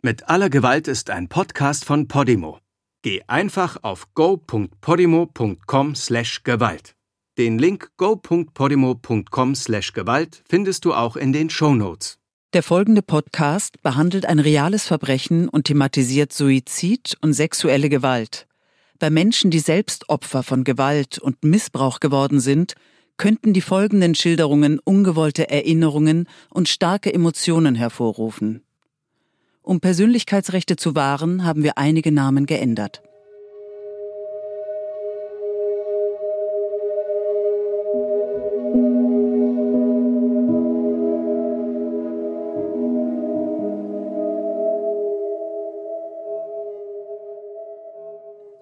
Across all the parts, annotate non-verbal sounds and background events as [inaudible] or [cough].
Mit aller Gewalt ist ein Podcast von Podimo. Geh einfach auf go.podimo.com/gewalt. Den Link go.podimo.com/gewalt findest du auch in den Show Notes. Der folgende Podcast behandelt ein reales Verbrechen und thematisiert Suizid und sexuelle Gewalt. Bei Menschen, die selbst Opfer von Gewalt und Missbrauch geworden sind, könnten die folgenden Schilderungen ungewollte Erinnerungen und starke Emotionen hervorrufen. Um Persönlichkeitsrechte zu wahren, haben wir einige Namen geändert.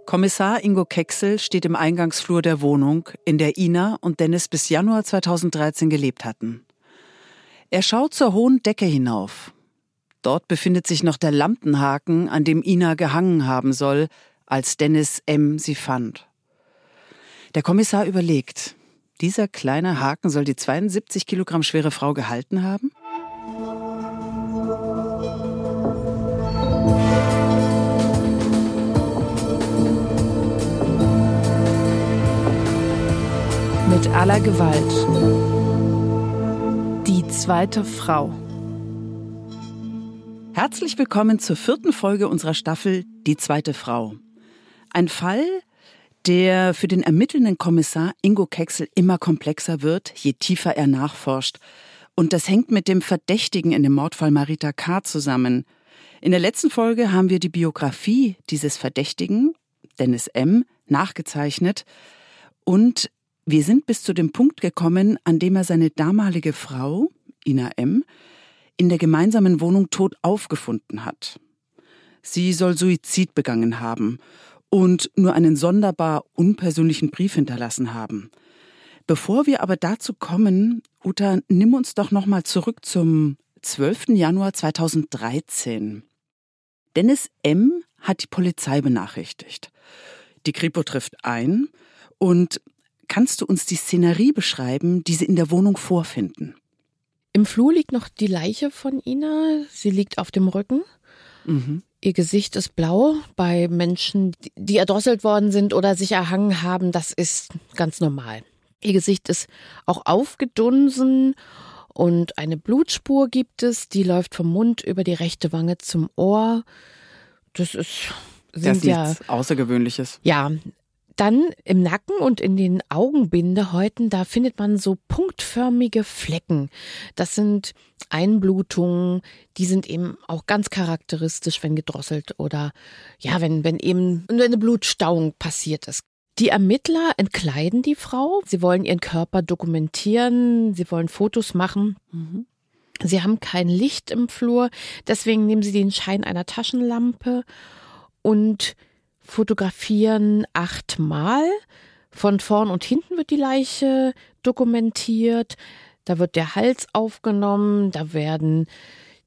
Kommissar Ingo Kecksel steht im Eingangsflur der Wohnung, in der Ina und Dennis bis Januar 2013 gelebt hatten. Er schaut zur hohen Decke hinauf. Dort befindet sich noch der Lampenhaken, an dem Ina gehangen haben soll, als Dennis M. sie fand. Der Kommissar überlegt, dieser kleine Haken soll die 72 Kilogramm schwere Frau gehalten haben? Mit aller Gewalt. Die zweite Frau. Herzlich willkommen zur vierten Folge unserer Staffel Die zweite Frau. Ein Fall, der für den ermittelnden Kommissar Ingo Kecksel immer komplexer wird, je tiefer er nachforscht. Und das hängt mit dem Verdächtigen in dem Mordfall Marita K. zusammen. In der letzten Folge haben wir die Biografie dieses Verdächtigen, Dennis M., nachgezeichnet. Und wir sind bis zu dem Punkt gekommen, an dem er seine damalige Frau, Ina M., in der gemeinsamen Wohnung tot aufgefunden hat. Sie soll Suizid begangen haben und nur einen sonderbar unpersönlichen Brief hinterlassen haben. Bevor wir aber dazu kommen, Uta, nimm uns doch noch mal zurück zum 12. Januar 2013. Dennis M. hat die Polizei benachrichtigt. Die Kripo trifft ein und kannst du uns die Szenerie beschreiben, die sie in der Wohnung vorfinden? Im Flur liegt noch die Leiche von Ina. Sie liegt auf dem Rücken. Mhm. Ihr Gesicht ist blau. Bei Menschen, die erdrosselt worden sind oder sich erhangen haben, das ist ganz normal. Ihr Gesicht ist auch aufgedunsen und eine Blutspur gibt es, die läuft vom Mund über die rechte Wange zum Ohr. Das ist sind das ist ja Außergewöhnliches. Ja, dann im Nacken und in den Augenbindehäuten, da findet man so punktförmige Flecken. Das sind Einblutungen, die sind eben auch ganz charakteristisch, wenn gedrosselt oder ja, wenn, wenn eben eine Blutstauung passiert ist. Die Ermittler entkleiden die Frau. Sie wollen ihren Körper dokumentieren. Sie wollen Fotos machen. Mhm. Sie haben kein Licht im Flur. Deswegen nehmen sie den Schein einer Taschenlampe und fotografieren achtmal. Von vorn und hinten wird die Leiche dokumentiert. Da wird der Hals aufgenommen. Da werden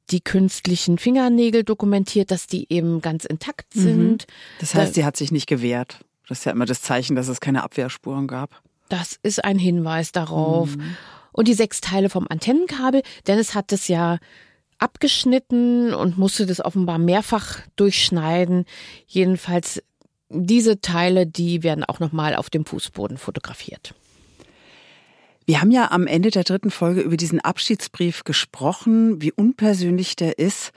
die künstlichen Fingernägel dokumentiert, dass die eben ganz intakt mhm. sind. Das heißt, da, sie hat sich nicht gewehrt. Das ist ja immer das Zeichen, dass es keine Abwehrspuren gab. Das ist ein Hinweis darauf. Mhm. Und die sechs Teile vom Antennenkabel, Dennis hat es ja abgeschnitten und musste das offenbar mehrfach durchschneiden. Jedenfalls diese Teile, die werden auch nochmal auf dem Fußboden fotografiert. Wir haben ja am Ende der dritten Folge über diesen Abschiedsbrief gesprochen, wie unpersönlich der ist.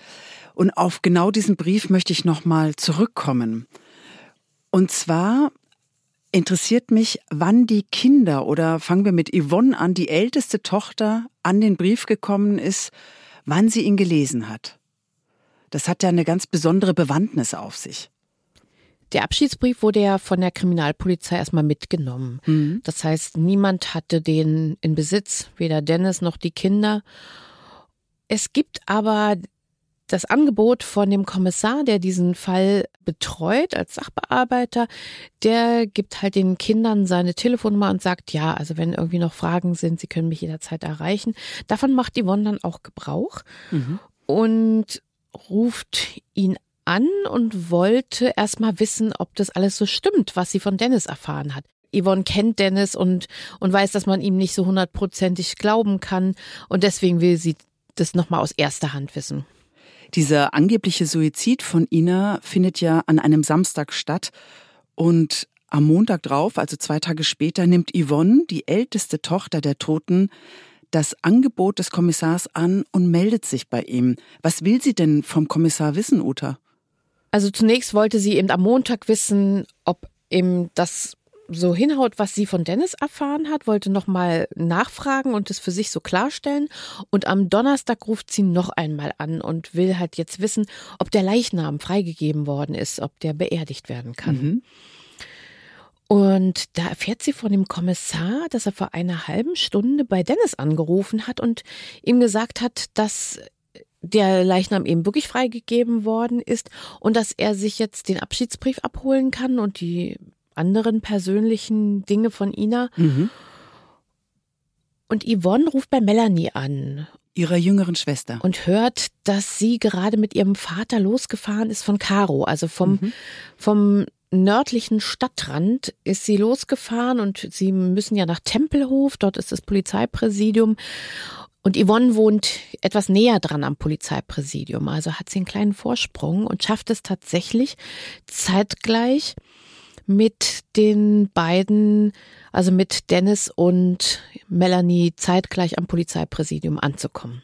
Und auf genau diesen Brief möchte ich nochmal zurückkommen. Und zwar interessiert mich, wann die Kinder oder fangen wir mit Yvonne an, die älteste Tochter, an den Brief gekommen ist, wann sie ihn gelesen hat. Das hat ja eine ganz besondere Bewandtnis auf sich. Der Abschiedsbrief wurde ja von der Kriminalpolizei erstmal mitgenommen. Mhm. Das heißt, niemand hatte den in Besitz, weder Dennis noch die Kinder. Es gibt aber das Angebot von dem Kommissar, der diesen Fall betreut als Sachbearbeiter, der gibt halt den Kindern seine Telefonnummer und sagt, ja, also wenn irgendwie noch Fragen sind, sie können mich jederzeit erreichen. Davon macht Yvonne dann auch Gebrauch mhm. und ruft ihn an und wollte erstmal wissen, ob das alles so stimmt, was sie von Dennis erfahren hat. Yvonne kennt Dennis und, und weiß, dass man ihm nicht so hundertprozentig glauben kann. Und deswegen will sie das nochmal aus erster Hand wissen. Dieser angebliche Suizid von Ina findet ja an einem Samstag statt und am Montag drauf, also zwei Tage später, nimmt Yvonne, die älteste Tochter der Toten, das Angebot des Kommissars an und meldet sich bei ihm. Was will sie denn vom Kommissar wissen, Uta? Also zunächst wollte sie eben am Montag wissen, ob ihm das so hinhaut, was sie von Dennis erfahren hat, wollte nochmal nachfragen und es für sich so klarstellen. Und am Donnerstag ruft sie noch einmal an und will halt jetzt wissen, ob der Leichnam freigegeben worden ist, ob der beerdigt werden kann. Mhm. Und da erfährt sie von dem Kommissar, dass er vor einer halben Stunde bei Dennis angerufen hat und ihm gesagt hat, dass der Leichnam eben wirklich freigegeben worden ist und dass er sich jetzt den Abschiedsbrief abholen kann und die anderen persönlichen Dinge von Ina. Mhm. Und Yvonne ruft bei Melanie an. Ihrer jüngeren Schwester. Und hört, dass sie gerade mit ihrem Vater losgefahren ist von Caro, also vom, mhm. vom nördlichen Stadtrand ist sie losgefahren und sie müssen ja nach Tempelhof, dort ist das Polizeipräsidium. Und Yvonne wohnt etwas näher dran am Polizeipräsidium, also hat sie einen kleinen Vorsprung und schafft es tatsächlich zeitgleich mit den beiden, also mit Dennis und Melanie zeitgleich am Polizeipräsidium anzukommen.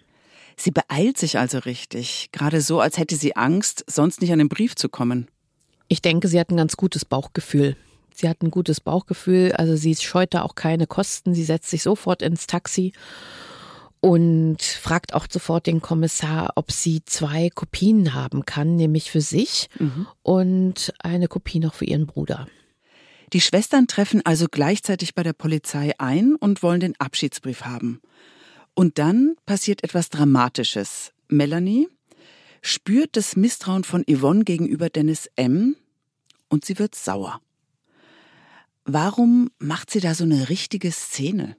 Sie beeilt sich also richtig, gerade so, als hätte sie Angst, sonst nicht an den Brief zu kommen. Ich denke, sie hat ein ganz gutes Bauchgefühl. Sie hat ein gutes Bauchgefühl, also sie scheut da auch keine Kosten. Sie setzt sich sofort ins Taxi und fragt auch sofort den Kommissar, ob sie zwei Kopien haben kann, nämlich für sich mhm. und eine Kopie noch für ihren Bruder. Die Schwestern treffen also gleichzeitig bei der Polizei ein und wollen den Abschiedsbrief haben. Und dann passiert etwas Dramatisches. Melanie, spürt das Misstrauen von Yvonne gegenüber Dennis M. und sie wird sauer. Warum macht sie da so eine richtige Szene?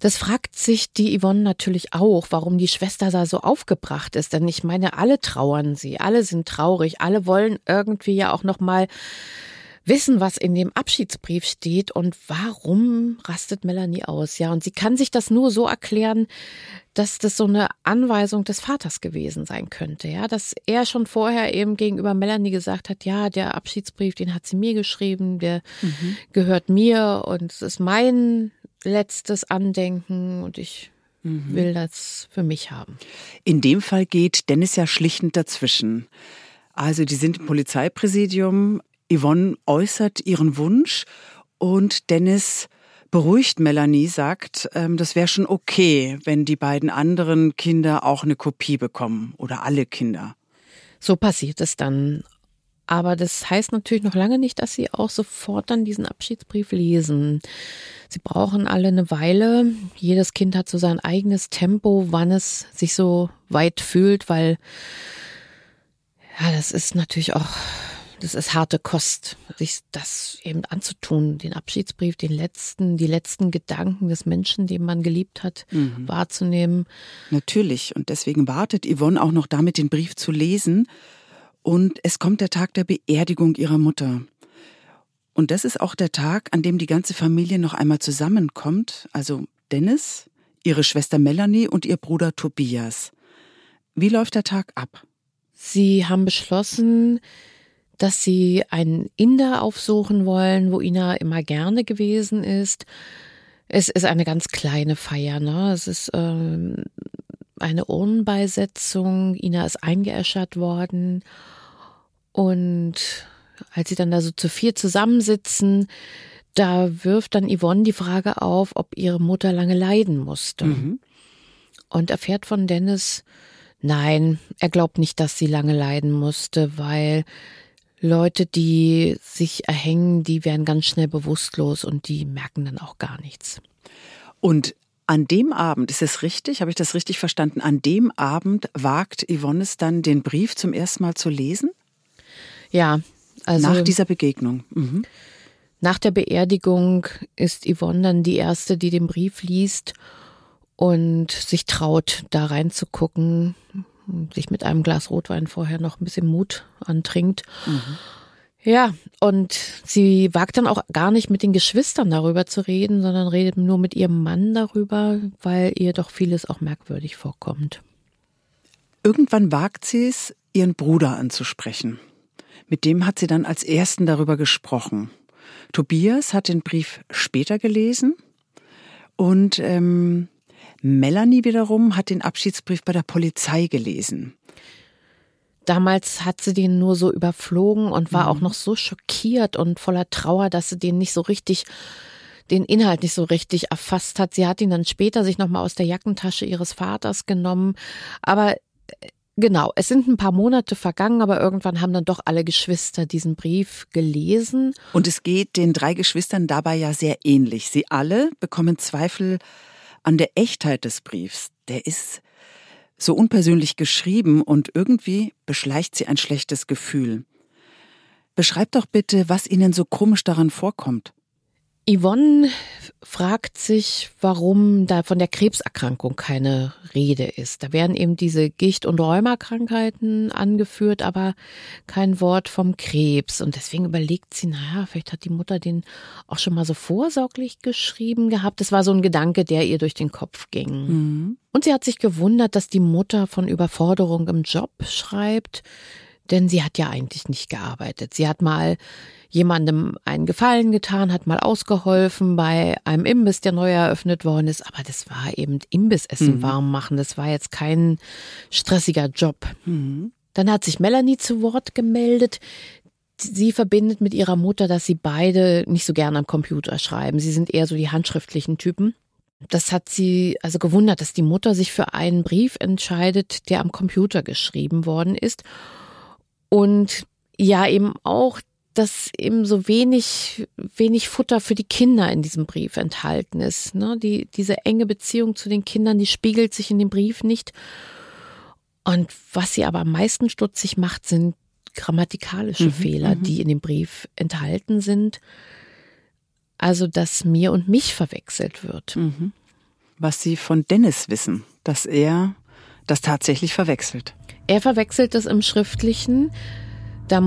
Das fragt sich die Yvonne natürlich auch, warum die Schwester da so aufgebracht ist. Denn ich meine, alle trauern sie, alle sind traurig, alle wollen irgendwie ja auch noch mal wissen, was in dem Abschiedsbrief steht und warum rastet Melanie aus. Ja, und sie kann sich das nur so erklären, dass das so eine Anweisung des Vaters gewesen sein könnte. Ja, dass er schon vorher eben gegenüber Melanie gesagt hat, ja, der Abschiedsbrief, den hat sie mir geschrieben, der mhm. gehört mir und es ist mein letztes Andenken und ich mhm. will das für mich haben. In dem Fall geht Dennis ja schlichtend dazwischen. Also die sind im Polizeipräsidium, Yvonne äußert ihren Wunsch und Dennis beruhigt Melanie, sagt, ähm, das wäre schon okay, wenn die beiden anderen Kinder auch eine Kopie bekommen oder alle Kinder. So passiert es dann. Aber das heißt natürlich noch lange nicht, dass sie auch sofort dann diesen Abschiedsbrief lesen. Sie brauchen alle eine Weile. Jedes Kind hat so sein eigenes Tempo, wann es sich so weit fühlt, weil ja, das ist natürlich auch das ist harte Kost, sich das eben anzutun, den Abschiedsbrief, den letzten, die letzten Gedanken des Menschen, den man geliebt hat, mhm. wahrzunehmen. Natürlich. Und deswegen wartet Yvonne auch noch damit, den Brief zu lesen. Und es kommt der Tag der Beerdigung ihrer Mutter. Und das ist auch der Tag, an dem die ganze Familie noch einmal zusammenkommt. Also Dennis, ihre Schwester Melanie und ihr Bruder Tobias. Wie läuft der Tag ab? Sie haben beschlossen, dass sie einen Inder aufsuchen wollen, wo Ina immer gerne gewesen ist. Es ist eine ganz kleine Feier, ne? Es ist ähm, eine Urnenbeisetzung. Ina ist eingeäschert worden. Und als sie dann da so zu vier zusammensitzen, da wirft dann Yvonne die Frage auf, ob ihre Mutter lange leiden musste. Mhm. Und erfährt von Dennis, nein, er glaubt nicht, dass sie lange leiden musste, weil Leute, die sich erhängen, die werden ganz schnell bewusstlos und die merken dann auch gar nichts. Und an dem Abend, ist es richtig, habe ich das richtig verstanden, an dem Abend wagt Yvonne es dann, den Brief zum ersten Mal zu lesen? Ja, also. Nach dieser Begegnung. Mhm. Nach der Beerdigung ist Yvonne dann die Erste, die den Brief liest und sich traut, da reinzugucken, sich mit einem Glas Rotwein vorher noch ein bisschen Mut antrinkt. Mhm. Ja, und sie wagt dann auch gar nicht mit den Geschwistern darüber zu reden, sondern redet nur mit ihrem Mann darüber, weil ihr doch vieles auch merkwürdig vorkommt. Irgendwann wagt sie es, ihren Bruder anzusprechen. Mit dem hat sie dann als ersten darüber gesprochen. Tobias hat den Brief später gelesen und ähm, Melanie wiederum hat den Abschiedsbrief bei der Polizei gelesen. Damals hat sie den nur so überflogen und war mhm. auch noch so schockiert und voller Trauer, dass sie den nicht so richtig, den Inhalt nicht so richtig erfasst hat. Sie hat ihn dann später sich nochmal aus der Jackentasche ihres Vaters genommen. Aber Genau, es sind ein paar Monate vergangen, aber irgendwann haben dann doch alle Geschwister diesen Brief gelesen. Und es geht den drei Geschwistern dabei ja sehr ähnlich. Sie alle bekommen Zweifel an der Echtheit des Briefs. Der ist so unpersönlich geschrieben und irgendwie beschleicht sie ein schlechtes Gefühl. Beschreibt doch bitte, was Ihnen so komisch daran vorkommt. Yvonne fragt sich, warum da von der Krebserkrankung keine Rede ist. Da werden eben diese Gicht- und Rheumakrankheiten angeführt, aber kein Wort vom Krebs. Und deswegen überlegt sie, naja, vielleicht hat die Mutter den auch schon mal so vorsorglich geschrieben gehabt. Das war so ein Gedanke, der ihr durch den Kopf ging. Mhm. Und sie hat sich gewundert, dass die Mutter von Überforderung im Job schreibt, denn sie hat ja eigentlich nicht gearbeitet. Sie hat mal jemandem einen Gefallen getan, hat mal ausgeholfen bei einem Imbiss, der neu eröffnet worden ist. Aber das war eben Imbissessen mhm. warm machen. Das war jetzt kein stressiger Job. Mhm. Dann hat sich Melanie zu Wort gemeldet. Sie verbindet mit ihrer Mutter, dass sie beide nicht so gern am Computer schreiben. Sie sind eher so die handschriftlichen Typen. Das hat sie also gewundert, dass die Mutter sich für einen Brief entscheidet, der am Computer geschrieben worden ist. Und ja, eben auch dass eben so wenig, wenig Futter für die Kinder in diesem Brief enthalten ist. Ne? Die, diese enge Beziehung zu den Kindern, die spiegelt sich in dem Brief nicht. Und was sie aber am meisten stutzig macht, sind grammatikalische mhm, Fehler, mhm. die in dem Brief enthalten sind. Also, dass mir und mich verwechselt wird. Mhm. Was Sie von Dennis wissen, dass er das tatsächlich verwechselt. Er verwechselt das im Schriftlichen. Da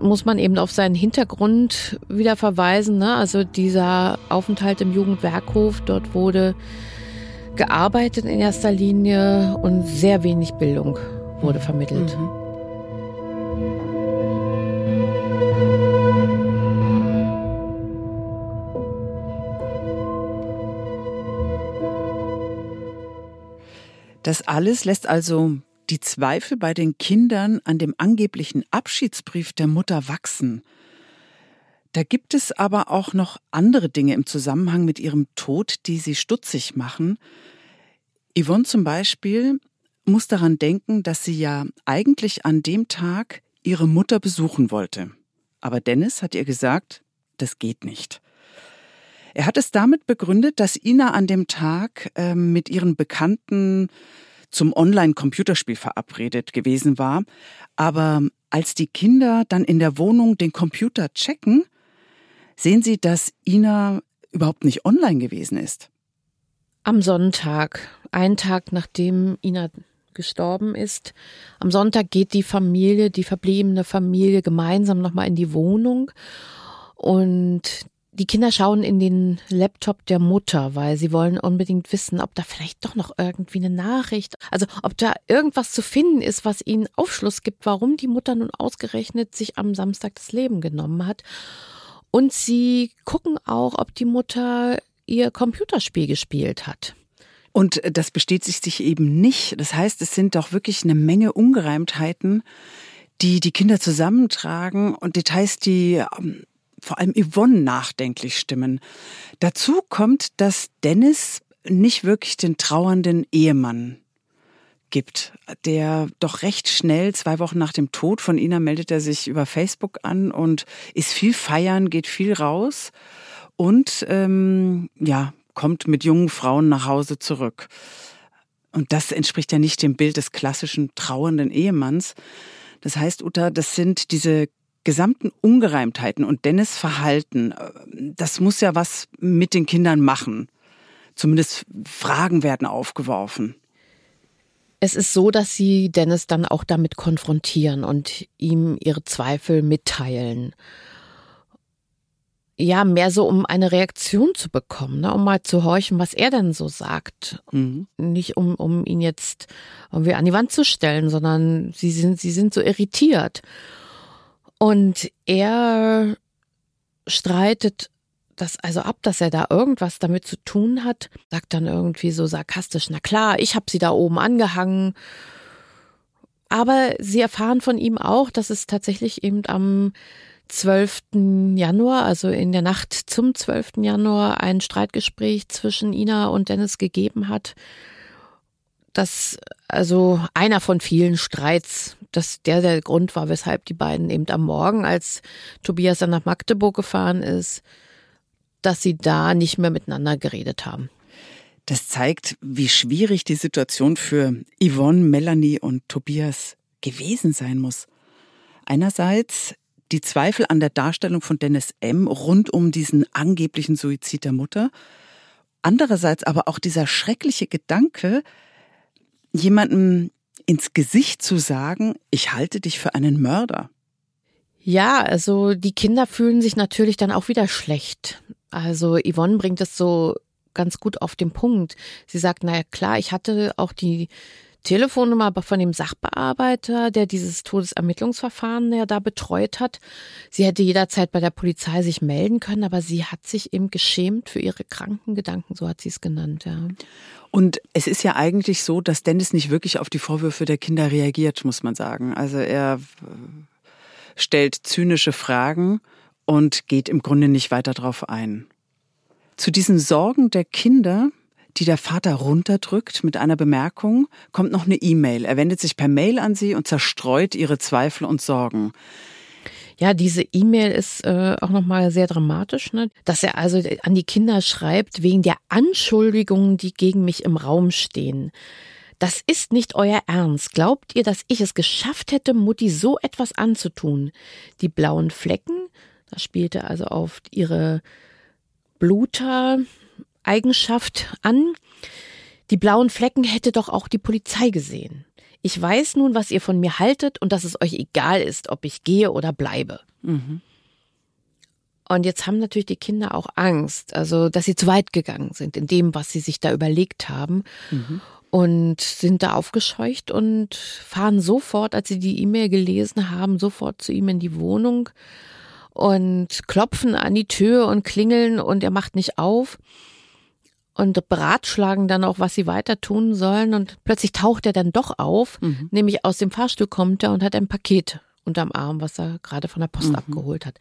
muss man eben auf seinen Hintergrund wieder verweisen. Ne? Also dieser Aufenthalt im Jugendwerkhof, dort wurde gearbeitet in erster Linie und sehr wenig Bildung wurde vermittelt. Mhm. Das alles lässt also die Zweifel bei den Kindern an dem angeblichen Abschiedsbrief der Mutter wachsen. Da gibt es aber auch noch andere Dinge im Zusammenhang mit ihrem Tod, die sie stutzig machen. Yvonne zum Beispiel muss daran denken, dass sie ja eigentlich an dem Tag ihre Mutter besuchen wollte. Aber Dennis hat ihr gesagt, das geht nicht. Er hat es damit begründet, dass Ina an dem Tag äh, mit ihren Bekannten zum Online-Computerspiel verabredet gewesen war. Aber als die Kinder dann in der Wohnung den Computer checken, sehen sie, dass Ina überhaupt nicht online gewesen ist. Am Sonntag, einen Tag nachdem Ina gestorben ist, am Sonntag geht die Familie, die verbliebene Familie gemeinsam nochmal in die Wohnung und die Kinder schauen in den Laptop der Mutter, weil sie wollen unbedingt wissen, ob da vielleicht doch noch irgendwie eine Nachricht, also ob da irgendwas zu finden ist, was ihnen Aufschluss gibt, warum die Mutter nun ausgerechnet sich am Samstag das Leben genommen hat. Und sie gucken auch, ob die Mutter ihr Computerspiel gespielt hat. Und das bestätigt sich eben nicht. Das heißt, es sind doch wirklich eine Menge Ungereimtheiten, die die Kinder zusammentragen und Details, die ähm, vor allem Yvonne nachdenklich stimmen. Dazu kommt, dass Dennis nicht wirklich den trauernden Ehemann gibt, der doch recht schnell, zwei Wochen nach dem Tod von Ina, meldet er sich über Facebook an und ist viel feiern, geht viel raus und ähm, ja, kommt mit jungen Frauen nach Hause zurück. Und das entspricht ja nicht dem Bild des klassischen trauernden Ehemanns. Das heißt, Uta, das sind diese gesamten Ungereimtheiten und Dennis Verhalten, äh, das muss ja was mit den Kindern machen. Zumindest Fragen werden aufgeworfen. Es ist so, dass sie Dennis dann auch damit konfrontieren und ihm ihre Zweifel mitteilen. ja, mehr so, um eine Reaktion zu bekommen, ne? um mal zu horchen, was er denn so sagt. Mhm. Nicht um, um ihn jetzt irgendwie an die Wand zu stellen, sondern sie sind, sie sind so irritiert. Und er streitet das also ab, dass er da irgendwas damit zu tun hat, sagt dann irgendwie so sarkastisch, na klar, ich habe sie da oben angehangen. Aber sie erfahren von ihm auch, dass es tatsächlich eben am 12. Januar, also in der Nacht zum 12. Januar, ein Streitgespräch zwischen Ina und Dennis gegeben hat. Das, also einer von vielen Streits, dass der der Grund war, weshalb die beiden eben am Morgen, als Tobias dann nach Magdeburg gefahren ist, dass sie da nicht mehr miteinander geredet haben. Das zeigt, wie schwierig die Situation für Yvonne, Melanie und Tobias gewesen sein muss. Einerseits die Zweifel an der Darstellung von Dennis M. rund um diesen angeblichen Suizid der Mutter. Andererseits aber auch dieser schreckliche Gedanke, jemandem ins Gesicht zu sagen, ich halte dich für einen Mörder. Ja, also die Kinder fühlen sich natürlich dann auch wieder schlecht. Also Yvonne bringt es so ganz gut auf den Punkt. Sie sagt, naja klar, ich hatte auch die Telefonnummer von dem Sachbearbeiter, der dieses Todesermittlungsverfahren ja da betreut hat. Sie hätte jederzeit bei der Polizei sich melden können, aber sie hat sich eben geschämt für ihre kranken Gedanken, so hat sie es genannt, ja. Und es ist ja eigentlich so, dass Dennis nicht wirklich auf die Vorwürfe der Kinder reagiert, muss man sagen. Also er äh, stellt zynische Fragen und geht im Grunde nicht weiter drauf ein. Zu diesen Sorgen der Kinder die der Vater runterdrückt mit einer Bemerkung, kommt noch eine E-Mail. Er wendet sich per Mail an sie und zerstreut ihre Zweifel und Sorgen. Ja, diese E-Mail ist äh, auch nochmal sehr dramatisch, ne? dass er also an die Kinder schreibt, wegen der Anschuldigungen, die gegen mich im Raum stehen. Das ist nicht euer Ernst. Glaubt ihr, dass ich es geschafft hätte, Mutti so etwas anzutun? Die blauen Flecken, das spielte also auf ihre Bluter, Eigenschaft an. Die blauen Flecken hätte doch auch die Polizei gesehen. Ich weiß nun, was ihr von mir haltet und dass es euch egal ist, ob ich gehe oder bleibe. Mhm. Und jetzt haben natürlich die Kinder auch Angst, also dass sie zu weit gegangen sind in dem, was sie sich da überlegt haben. Mhm. Und sind da aufgescheucht und fahren sofort, als sie die E-Mail gelesen haben, sofort zu ihm in die Wohnung und klopfen an die Tür und klingeln und er macht nicht auf und beratschlagen dann auch, was sie weiter tun sollen. Und plötzlich taucht er dann doch auf, mhm. nämlich aus dem Fahrstuhl kommt er und hat ein Paket unterm Arm, was er gerade von der Post mhm. abgeholt hat.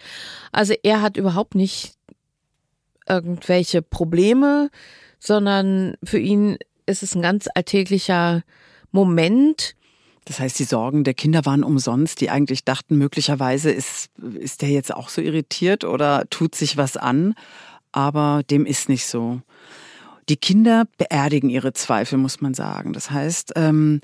Also er hat überhaupt nicht irgendwelche Probleme, sondern für ihn ist es ein ganz alltäglicher Moment. Das heißt, die Sorgen der Kinder waren umsonst, die eigentlich dachten, möglicherweise ist, ist der jetzt auch so irritiert oder tut sich was an, aber dem ist nicht so. Die Kinder beerdigen ihre Zweifel, muss man sagen. Das heißt, ähm,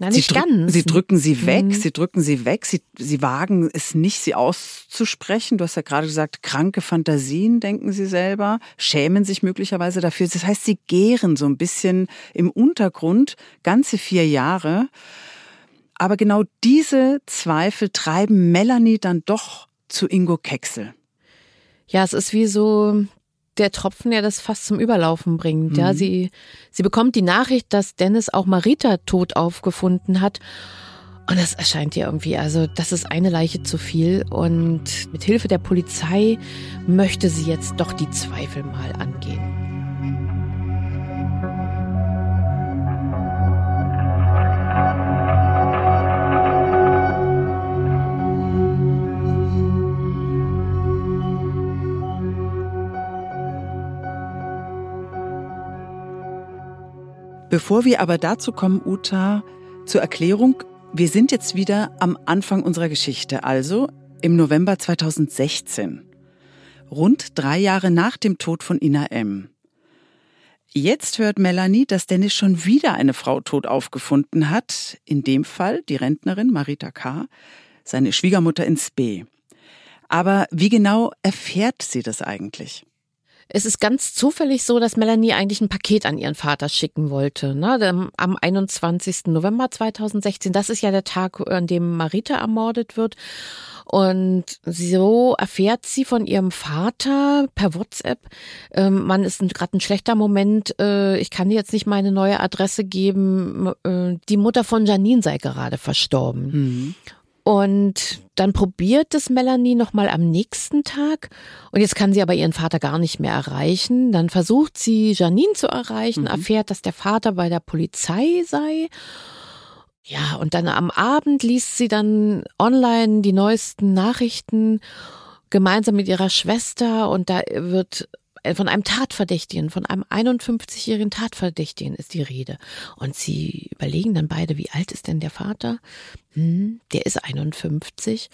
na, sie, drück, sie, drücken sie weg, mhm. sie drücken sie weg, sie, sie wagen es nicht, sie auszusprechen. Du hast ja gerade gesagt, kranke Fantasien, denken sie selber, schämen sich möglicherweise dafür. Das heißt, sie gären so ein bisschen im Untergrund ganze vier Jahre. Aber genau diese Zweifel treiben Melanie dann doch zu Ingo Kexel. Ja, es ist wie so der Tropfen, der das fast zum Überlaufen bringt. Mhm. Ja, sie, sie bekommt die Nachricht, dass Dennis auch Marita tot aufgefunden hat. Und das erscheint ihr irgendwie, also das ist eine Leiche zu viel. Und mit Hilfe der Polizei möchte sie jetzt doch die Zweifel mal angehen. Bevor wir aber dazu kommen, Uta, zur Erklärung, wir sind jetzt wieder am Anfang unserer Geschichte, also im November 2016. Rund drei Jahre nach dem Tod von Ina M. Jetzt hört Melanie, dass Dennis schon wieder eine Frau tot aufgefunden hat, in dem Fall die Rentnerin Marita K., seine Schwiegermutter in Spee. Aber wie genau erfährt sie das eigentlich? Es ist ganz zufällig so, dass Melanie eigentlich ein Paket an ihren Vater schicken wollte. Ne? Am 21. November 2016, das ist ja der Tag, an dem Marita ermordet wird. Und so erfährt sie von ihrem Vater per WhatsApp, ähm, man ist gerade ein schlechter Moment, äh, ich kann dir jetzt nicht meine neue Adresse geben, äh, die Mutter von Janine sei gerade verstorben. Mhm. Und dann probiert es Melanie nochmal am nächsten Tag. Und jetzt kann sie aber ihren Vater gar nicht mehr erreichen. Dann versucht sie Janine zu erreichen, mhm. erfährt, dass der Vater bei der Polizei sei. Ja, und dann am Abend liest sie dann online die neuesten Nachrichten gemeinsam mit ihrer Schwester und da wird von einem Tatverdächtigen, von einem 51-jährigen Tatverdächtigen ist die Rede. Und sie überlegen dann beide, wie alt ist denn der Vater? Hm, der ist 51.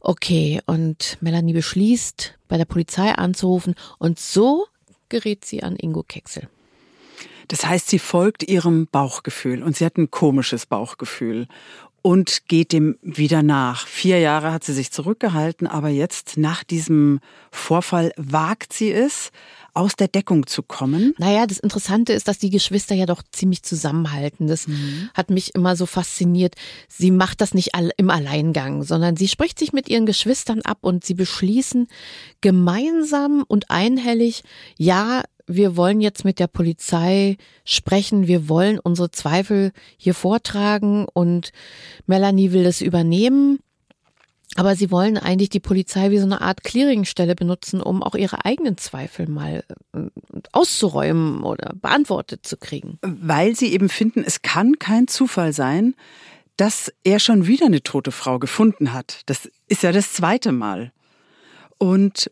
Okay, und Melanie beschließt, bei der Polizei anzurufen und so gerät sie an Ingo Kexel. Das heißt, sie folgt ihrem Bauchgefühl und sie hat ein komisches Bauchgefühl und geht dem wieder nach. Vier Jahre hat sie sich zurückgehalten, aber jetzt nach diesem Vorfall wagt sie es, aus der Deckung zu kommen. Naja, das Interessante ist, dass die Geschwister ja doch ziemlich zusammenhalten. Das mhm. hat mich immer so fasziniert. Sie macht das nicht im Alleingang, sondern sie spricht sich mit ihren Geschwistern ab und sie beschließen gemeinsam und einhellig, ja, wir wollen jetzt mit der Polizei sprechen, wir wollen unsere Zweifel hier vortragen und Melanie will das übernehmen. Aber sie wollen eigentlich die Polizei wie so eine Art Clearingstelle benutzen, um auch ihre eigenen Zweifel mal äh, auszuräumen oder beantwortet zu kriegen. Weil sie eben finden, es kann kein Zufall sein, dass er schon wieder eine tote Frau gefunden hat. Das ist ja das zweite Mal. Und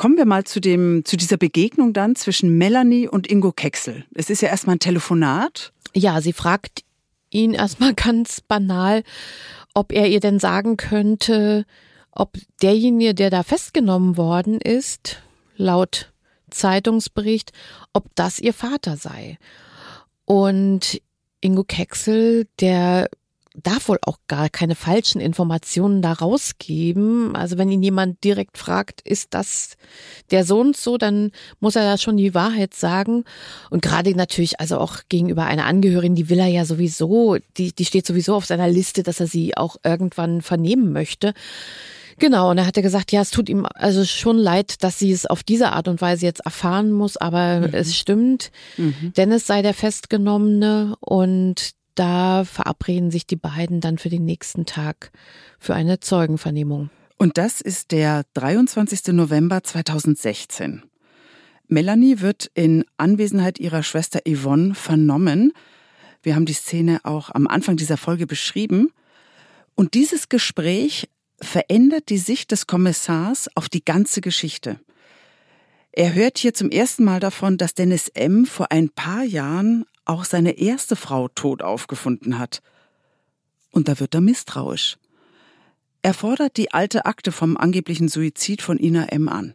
Kommen wir mal zu dem, zu dieser Begegnung dann zwischen Melanie und Ingo Kexel. Es ist ja erstmal ein Telefonat. Ja, sie fragt ihn erstmal [laughs] ganz banal, ob er ihr denn sagen könnte, ob derjenige, der da festgenommen worden ist, laut Zeitungsbericht, ob das ihr Vater sei. Und Ingo Kexel, der darf wohl auch gar keine falschen Informationen da rausgeben. Also wenn ihn jemand direkt fragt, ist das der Sohn so, dann muss er da schon die Wahrheit sagen. Und gerade natürlich, also auch gegenüber einer Angehörigen, die will er ja sowieso, die, die steht sowieso auf seiner Liste, dass er sie auch irgendwann vernehmen möchte. Genau, und er hatte gesagt, ja, es tut ihm also schon leid, dass sie es auf diese Art und Weise jetzt erfahren muss, aber mhm. es stimmt. Mhm. Dennis sei der Festgenommene und da verabreden sich die beiden dann für den nächsten Tag für eine Zeugenvernehmung. Und das ist der 23. November 2016. Melanie wird in Anwesenheit ihrer Schwester Yvonne vernommen. Wir haben die Szene auch am Anfang dieser Folge beschrieben. Und dieses Gespräch verändert die Sicht des Kommissars auf die ganze Geschichte. Er hört hier zum ersten Mal davon, dass Dennis M. vor ein paar Jahren auch seine erste Frau tot aufgefunden hat. Und da wird er misstrauisch. Er fordert die alte Akte vom angeblichen Suizid von Ina M. an.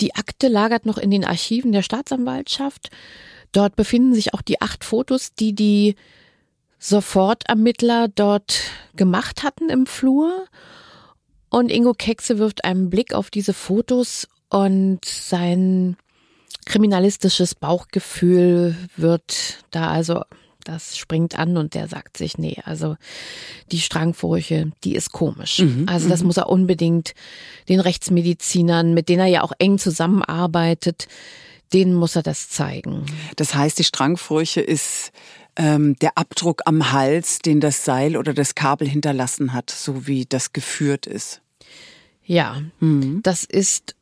Die Akte lagert noch in den Archiven der Staatsanwaltschaft. Dort befinden sich auch die acht Fotos, die die Sofortermittler dort gemacht hatten im Flur. Und Ingo Kexe wirft einen Blick auf diese Fotos und sein kriminalistisches Bauchgefühl wird da also das springt an und der sagt sich, nee, also die Strangfurche, die ist komisch. Mhm, also das mhm. muss er unbedingt den Rechtsmedizinern, mit denen er ja auch eng zusammenarbeitet, denen muss er das zeigen. Das heißt, die Strangfurche ist ähm, der Abdruck am Hals, den das Seil oder das Kabel hinterlassen hat, so wie das geführt ist. Ja, mhm. das ist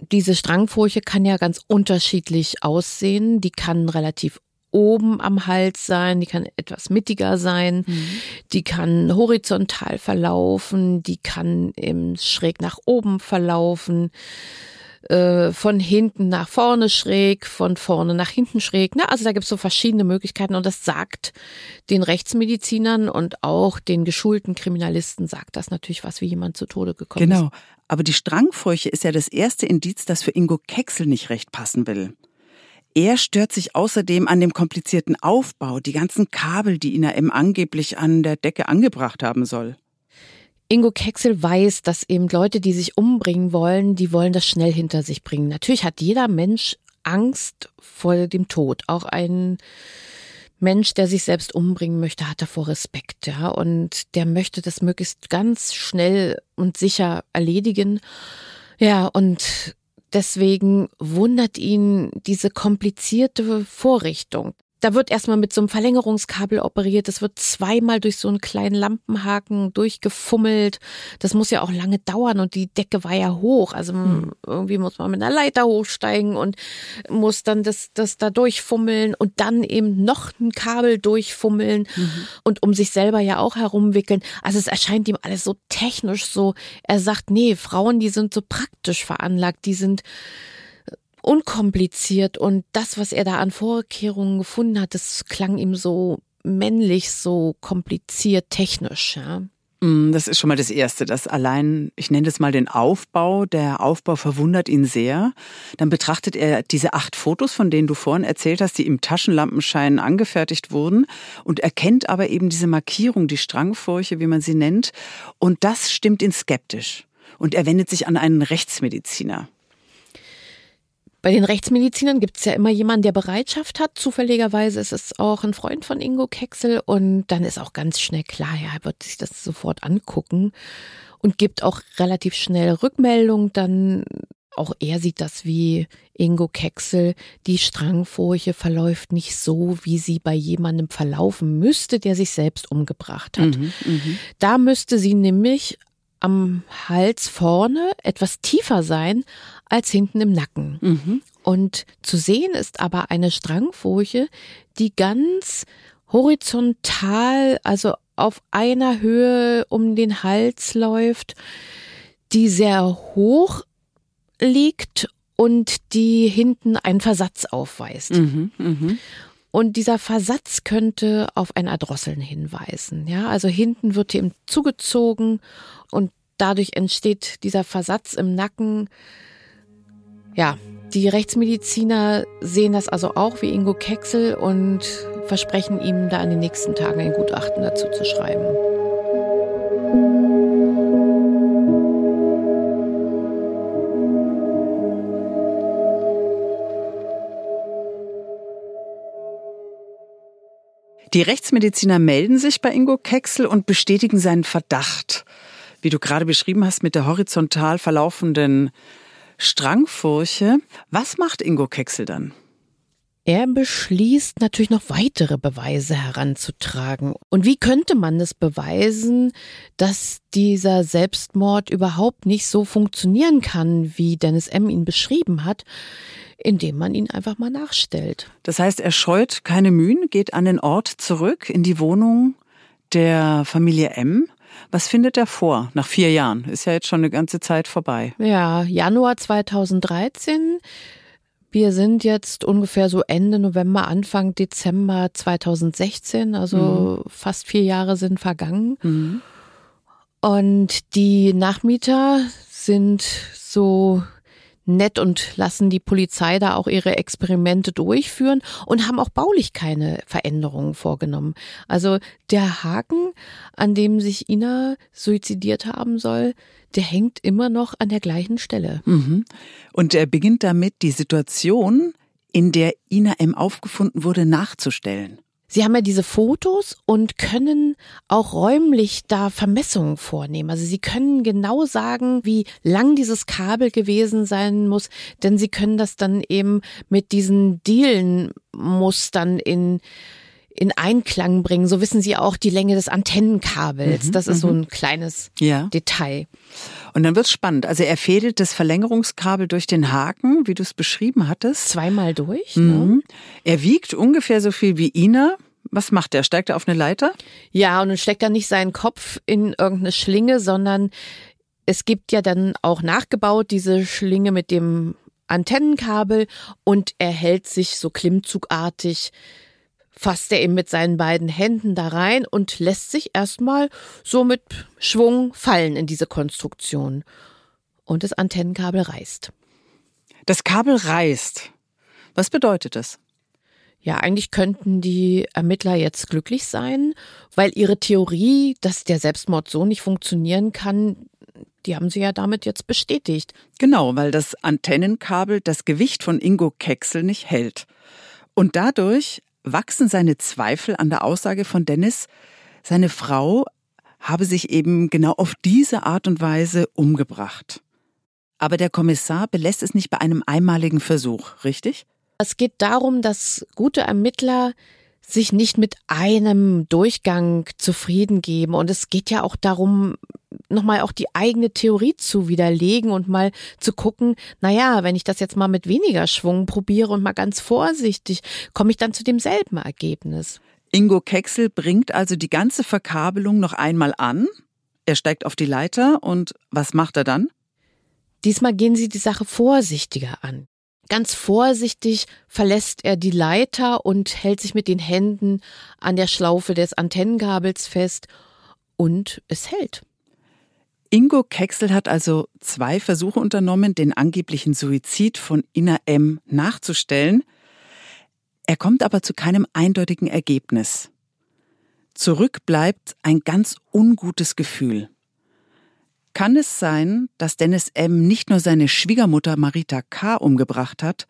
diese Strangfurche kann ja ganz unterschiedlich aussehen. Die kann relativ oben am Hals sein, die kann etwas mittiger sein, mhm. die kann horizontal verlaufen, die kann eben schräg nach oben verlaufen. Äh, von hinten nach vorne schräg, von vorne nach hinten schräg. Ne? Also da gibt es so verschiedene Möglichkeiten und das sagt den Rechtsmedizinern und auch den geschulten Kriminalisten sagt das natürlich was, wie jemand zu Tode gekommen genau. ist. Genau. Aber die Strangfurche ist ja das erste Indiz, das für Ingo Kexel nicht recht passen will. Er stört sich außerdem an dem komplizierten Aufbau, die ganzen Kabel, die Ina M. angeblich an der Decke angebracht haben soll. Ingo Kexel weiß, dass eben Leute, die sich umbringen wollen, die wollen das schnell hinter sich bringen. Natürlich hat jeder Mensch Angst vor dem Tod. Auch ein Mensch, der sich selbst umbringen möchte, hat davor Respekt, ja, und der möchte das möglichst ganz schnell und sicher erledigen. Ja, und deswegen wundert ihn diese komplizierte Vorrichtung. Da wird erstmal mit so einem Verlängerungskabel operiert. Das wird zweimal durch so einen kleinen Lampenhaken durchgefummelt. Das muss ja auch lange dauern und die Decke war ja hoch. Also hm. irgendwie muss man mit einer Leiter hochsteigen und muss dann das, das da durchfummeln und dann eben noch ein Kabel durchfummeln mhm. und um sich selber ja auch herumwickeln. Also es erscheint ihm alles so technisch so. Er sagt, nee, Frauen, die sind so praktisch veranlagt, die sind unkompliziert und das, was er da an Vorkehrungen gefunden hat, das klang ihm so männlich, so kompliziert, technisch, ja. Mm, das ist schon mal das Erste, dass allein, ich nenne das mal den Aufbau, der Aufbau verwundert ihn sehr. Dann betrachtet er diese acht Fotos, von denen du vorhin erzählt hast, die im Taschenlampenschein angefertigt wurden und erkennt aber eben diese Markierung, die Strangfurche, wie man sie nennt. Und das stimmt ihn skeptisch. Und er wendet sich an einen Rechtsmediziner. Bei den Rechtsmedizinern gibt es ja immer jemanden, der Bereitschaft hat. Zufälligerweise ist es auch ein Freund von Ingo Kexel und dann ist auch ganz schnell klar, ja, er wird sich das sofort angucken und gibt auch relativ schnell Rückmeldung. Dann auch er sieht das wie Ingo Kexel. Die Strangfurche verläuft nicht so, wie sie bei jemandem verlaufen müsste, der sich selbst umgebracht hat. Mhm, mh. Da müsste sie nämlich am Hals vorne etwas tiefer sein als hinten im Nacken. Mhm. Und zu sehen ist aber eine Strangfurche, die ganz horizontal, also auf einer Höhe um den Hals läuft, die sehr hoch liegt und die hinten einen Versatz aufweist. Mhm, mh. Und dieser Versatz könnte auf ein Erdrosseln hinweisen. Ja, also hinten wird ihm zugezogen und dadurch entsteht dieser Versatz im Nacken. Ja, die Rechtsmediziner sehen das also auch wie Ingo Kexel und versprechen ihm da in den nächsten Tagen ein Gutachten dazu zu schreiben. Die Rechtsmediziner melden sich bei Ingo Kexel und bestätigen seinen Verdacht. Wie du gerade beschrieben hast, mit der horizontal verlaufenden Strangfurche. Was macht Ingo Kexel dann? Er beschließt natürlich noch weitere Beweise heranzutragen. Und wie könnte man es beweisen, dass dieser Selbstmord überhaupt nicht so funktionieren kann, wie Dennis M. ihn beschrieben hat? indem man ihn einfach mal nachstellt. Das heißt, er scheut keine Mühen, geht an den Ort zurück in die Wohnung der Familie M. Was findet er vor nach vier Jahren? Ist ja jetzt schon eine ganze Zeit vorbei. Ja, Januar 2013. Wir sind jetzt ungefähr so Ende November, Anfang Dezember 2016, also mhm. fast vier Jahre sind vergangen. Mhm. Und die Nachmieter sind so nett und lassen die Polizei da auch ihre Experimente durchführen und haben auch baulich keine Veränderungen vorgenommen. Also der Haken, an dem sich Ina suizidiert haben soll, der hängt immer noch an der gleichen Stelle. Mhm. Und er beginnt damit, die Situation, in der Ina M aufgefunden wurde, nachzustellen. Sie haben ja diese Fotos und können auch räumlich da Vermessungen vornehmen. Also Sie können genau sagen, wie lang dieses Kabel gewesen sein muss, denn Sie können das dann eben mit diesen Dielenmustern in in Einklang bringen. So wissen Sie auch die Länge des Antennenkabels. Mhm, das ist so mhm. ein kleines ja. Detail. Und dann wird's spannend. Also er fädelt das Verlängerungskabel durch den Haken, wie du es beschrieben hattest. Zweimal durch. Ne? Mhm. Er wiegt ungefähr so viel wie Ina. Was macht er? Steigt er auf eine Leiter? Ja, und dann steckt er nicht seinen Kopf in irgendeine Schlinge, sondern es gibt ja dann auch nachgebaut diese Schlinge mit dem Antennenkabel und er hält sich so klimmzugartig fasst er eben mit seinen beiden Händen da rein und lässt sich erstmal so mit Schwung fallen in diese Konstruktion. Und das Antennenkabel reißt. Das Kabel reißt. Was bedeutet das? Ja, eigentlich könnten die Ermittler jetzt glücklich sein, weil ihre Theorie, dass der Selbstmord so nicht funktionieren kann, die haben sie ja damit jetzt bestätigt. Genau, weil das Antennenkabel das Gewicht von Ingo Kexel nicht hält. Und dadurch wachsen seine Zweifel an der Aussage von Dennis, seine Frau habe sich eben genau auf diese Art und Weise umgebracht. Aber der Kommissar belässt es nicht bei einem einmaligen Versuch, richtig? Es geht darum, dass gute Ermittler sich nicht mit einem Durchgang zufrieden geben. Und es geht ja auch darum, nochmal auch die eigene Theorie zu widerlegen und mal zu gucken, naja, wenn ich das jetzt mal mit weniger Schwung probiere und mal ganz vorsichtig, komme ich dann zu demselben Ergebnis. Ingo Kexel bringt also die ganze Verkabelung noch einmal an. Er steigt auf die Leiter und was macht er dann? Diesmal gehen sie die Sache vorsichtiger an. Ganz vorsichtig verlässt er die Leiter und hält sich mit den Händen an der Schlaufe des Antennenkabels fest und es hält. Ingo Kexel hat also zwei Versuche unternommen, den angeblichen Suizid von Ina M. nachzustellen. Er kommt aber zu keinem eindeutigen Ergebnis. Zurück bleibt ein ganz ungutes Gefühl. Kann es sein, dass Dennis M. nicht nur seine Schwiegermutter Marita K. umgebracht hat,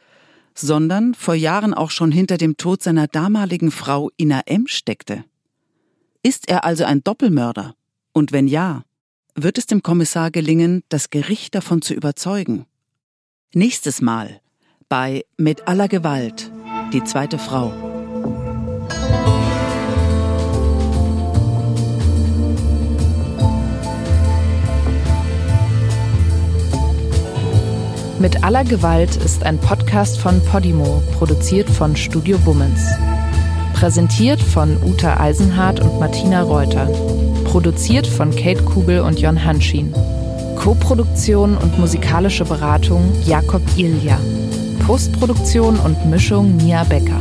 sondern vor Jahren auch schon hinter dem Tod seiner damaligen Frau Ina M. steckte? Ist er also ein Doppelmörder? Und wenn ja, wird es dem Kommissar gelingen, das Gericht davon zu überzeugen? Nächstes Mal bei Mit aller Gewalt, die zweite Frau. Mit aller Gewalt ist ein Podcast von Podimo, produziert von Studio Bummens. Präsentiert von Uta Eisenhardt und Martina Reuter. Produziert von Kate Kugel und Jon Hanschin. Koproduktion und musikalische Beratung Jakob Ilja. Postproduktion und Mischung Mia Becker.